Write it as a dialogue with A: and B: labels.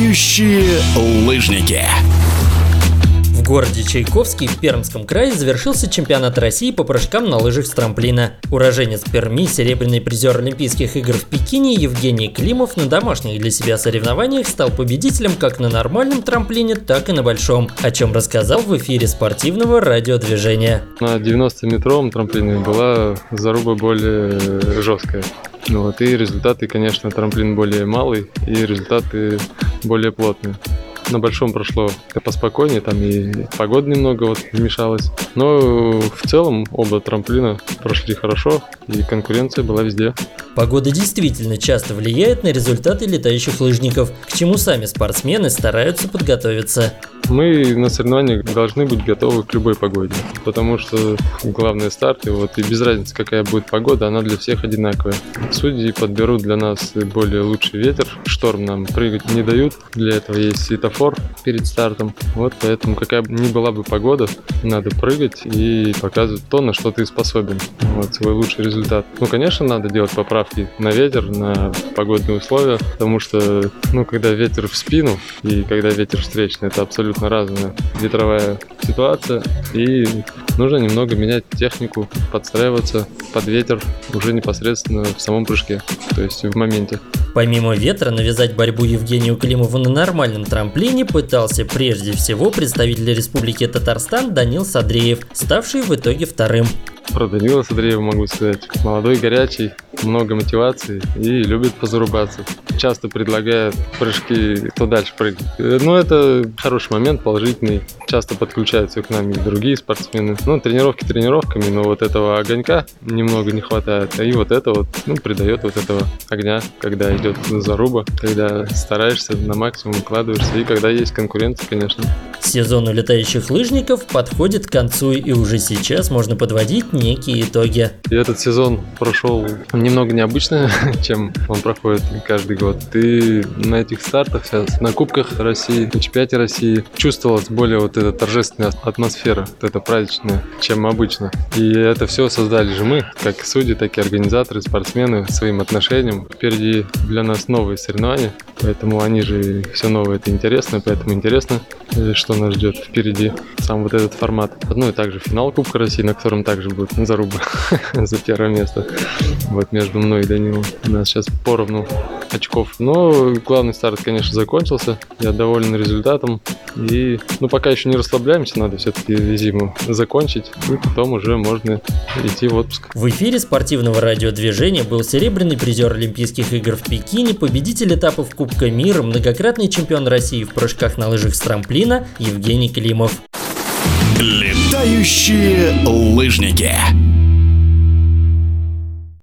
A: Летающие лыжники.
B: В городе Чайковский в Пермском крае завершился чемпионат России по прыжкам на лыжах с трамплина. Уроженец Перми, серебряный призер Олимпийских игр в Пекине Евгений Климов на домашних для себя соревнованиях стал победителем как на нормальном трамплине, так и на большом, о чем рассказал в эфире спортивного радиодвижения.
C: На 90-метровом трамплине была заруба более жесткая. Ну вот, и результаты, конечно, трамплин более малый, и результаты более плотные. На большом прошло поспокойнее, там и погода немного вот вмешалась. Но в целом оба трамплина прошли хорошо, и конкуренция была везде.
B: Погода действительно часто влияет на результаты летающих лыжников, к чему сами спортсмены стараются подготовиться.
C: Мы на соревнованиях должны быть готовы к любой погоде, потому что главный старт, и вот и без разницы, какая будет погода, она для всех одинаковая. Судьи подберут для нас более лучший ветер, шторм нам прыгать не дают, для этого есть светофор перед стартом. Вот поэтому какая бы ни была бы погода, надо прыгать и показывать то, на что ты способен. Вот свой лучший результат. Ну, конечно, надо делать поправки на ветер, на погодные условия, потому что, ну, когда ветер в спину и когда ветер встречный, это абсолютно разная ветровая ситуация, и нужно немного менять технику, подстраиваться под ветер уже непосредственно в самом прыжке, то есть в моменте.
B: Помимо ветра, навязать борьбу Евгению Климову на нормальном трамплине пытался прежде всего представитель Республики Татарстан Данил Садреев, ставший в итоге вторым.
C: Про Данила Садреева могу сказать. Молодой, горячий, много мотивации и любит позарубаться. Часто предлагает прыжки, кто дальше прыгать. Ну, это хороший момент, положительный. Часто подключаются к нам и другие спортсмены. Ну, тренировки тренировками, но вот этого огонька немного не хватает. И вот это вот, ну, придает вот этого огня, когда идет заруба, когда стараешься на максимум укладываешься и когда есть конкуренция, конечно.
B: Сезон у летающих лыжников подходит к концу и уже сейчас можно подводить некие итоги.
C: И этот сезон прошел немного необычно, чем он проходит каждый год. Ты на этих стартах сейчас, на Кубках России, на Чемпионате России чувствовалась более вот эта торжественная атмосфера, вот эта праздничная, чем обычно. И это все создали же мы, как судьи, так и организаторы, спортсмены своим отношением. Впереди для нас новые соревнования, поэтому они же все новое, это интересно, поэтому интересно, э, что нас ждет впереди, сам вот этот формат. Ну и также финал Кубка России, на котором также будет заруба за первое место. Вот между мной и Данилом. У нас сейчас поровну очков. Но главный старт, конечно, закончился. Я доволен результатом. И, ну, пока еще не расслабляемся, надо все-таки зиму закончить. И потом уже можно идти в отпуск.
B: В эфире спортивного радиодвижения был серебряный призер Олимпийских игр в Пекине, победитель этапов Кубка мира, многократный чемпион России в прыжках на лыжах с трамплина Евгений Климов.
A: Летающие лыжники.